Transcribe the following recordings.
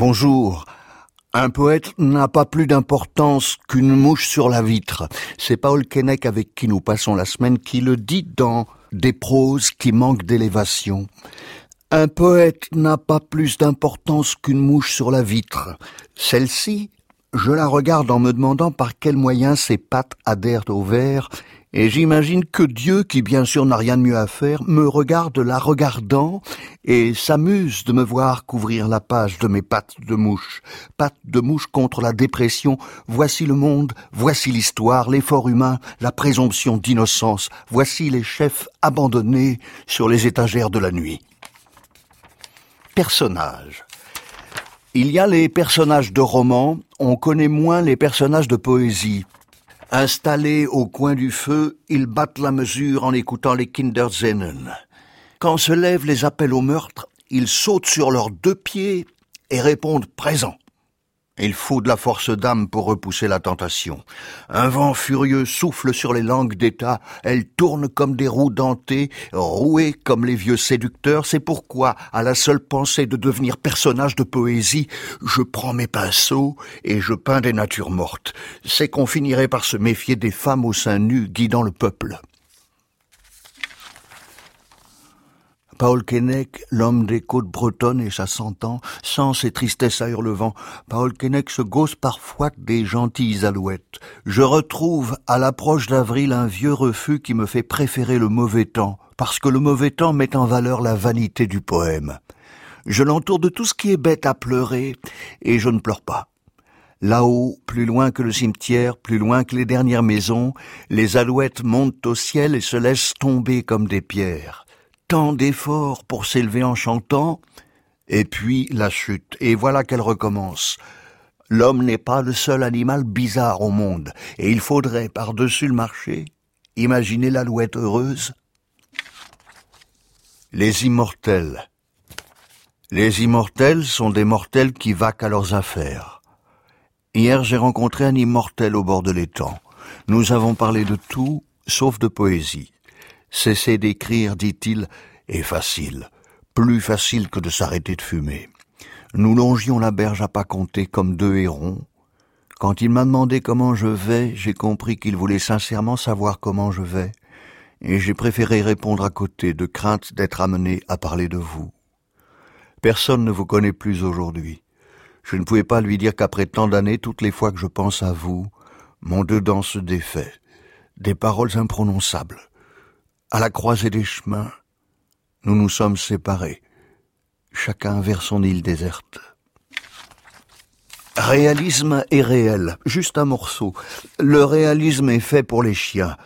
Bonjour. Un poète n'a pas plus d'importance qu'une mouche sur la vitre. C'est Paul Keinec avec qui nous passons la semaine qui le dit dans Des proses qui manquent d'élévation. Un poète n'a pas plus d'importance qu'une mouche sur la vitre. Celle-ci, je la regarde en me demandant par quels moyens ses pattes adhèrent au verre et j'imagine que Dieu, qui bien sûr n'a rien de mieux à faire, me regarde la regardant et s'amuse de me voir couvrir la page de mes pattes de mouche. Pattes de mouche contre la dépression. Voici le monde, voici l'histoire, l'effort humain, la présomption d'innocence. Voici les chefs abandonnés sur les étagères de la nuit. Personnages. Il y a les personnages de romans, on connaît moins les personnages de poésie. Installés au coin du feu, ils battent la mesure en écoutant les Kinderzennen. Quand se lèvent les appels au meurtre, ils sautent sur leurs deux pieds et répondent présent. Il faut de la force d'âme pour repousser la tentation. Un vent furieux souffle sur les langues d'État, elles tournent comme des roues dentées, rouées comme les vieux séducteurs. C'est pourquoi, à la seule pensée de devenir personnage de poésie, je prends mes pinceaux et je peins des natures mortes. C'est qu'on finirait par se méfier des femmes au sein nu guidant le peuple. Paul Keinec, l'homme des côtes bretonnes et sa cent ans, sans ses tristesses à hurlevent. Paul Keinec se gausse parfois des gentilles alouettes. Je retrouve à l'approche d'avril un vieux refus qui me fait préférer le mauvais temps, parce que le mauvais temps met en valeur la vanité du poème. Je l'entoure de tout ce qui est bête à pleurer, et je ne pleure pas. Là-haut, plus loin que le cimetière, plus loin que les dernières maisons, les alouettes montent au ciel et se laissent tomber comme des pierres tant d'efforts pour s'élever en chantant, et puis la chute, et voilà qu'elle recommence. L'homme n'est pas le seul animal bizarre au monde, et il faudrait, par-dessus le marché, imaginer l'alouette heureuse. Les immortels. Les immortels sont des mortels qui vaquent à leurs affaires. Hier, j'ai rencontré un immortel au bord de l'étang. Nous avons parlé de tout, sauf de poésie. Cesser d'écrire, dit-il, est facile, plus facile que de s'arrêter de fumer. Nous longions la berge à pas compter comme deux hérons. Quand il m'a demandé comment je vais, j'ai compris qu'il voulait sincèrement savoir comment je vais, et j'ai préféré répondre à côté, de crainte d'être amené à parler de vous. Personne ne vous connaît plus aujourd'hui. Je ne pouvais pas lui dire qu'après tant d'années, toutes les fois que je pense à vous, mon dedans se défait. Des paroles imprononçables à la croisée des chemins, nous nous sommes séparés, chacun vers son île déserte. Réalisme et réel, juste un morceau. Le réalisme est fait pour les chiens.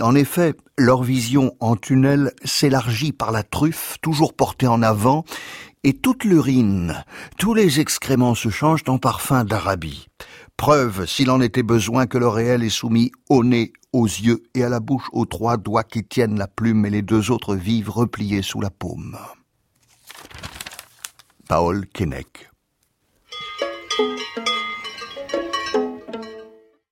En effet, leur vision en tunnel s'élargit par la truffe, toujours portée en avant, et toute l'urine, tous les excréments se changent en parfum d'Arabie. Preuve, s'il en était besoin, que le réel est soumis au nez, aux yeux et à la bouche aux trois doigts qui tiennent la plume et les deux autres vivent repliés sous la paume. Paul Keinec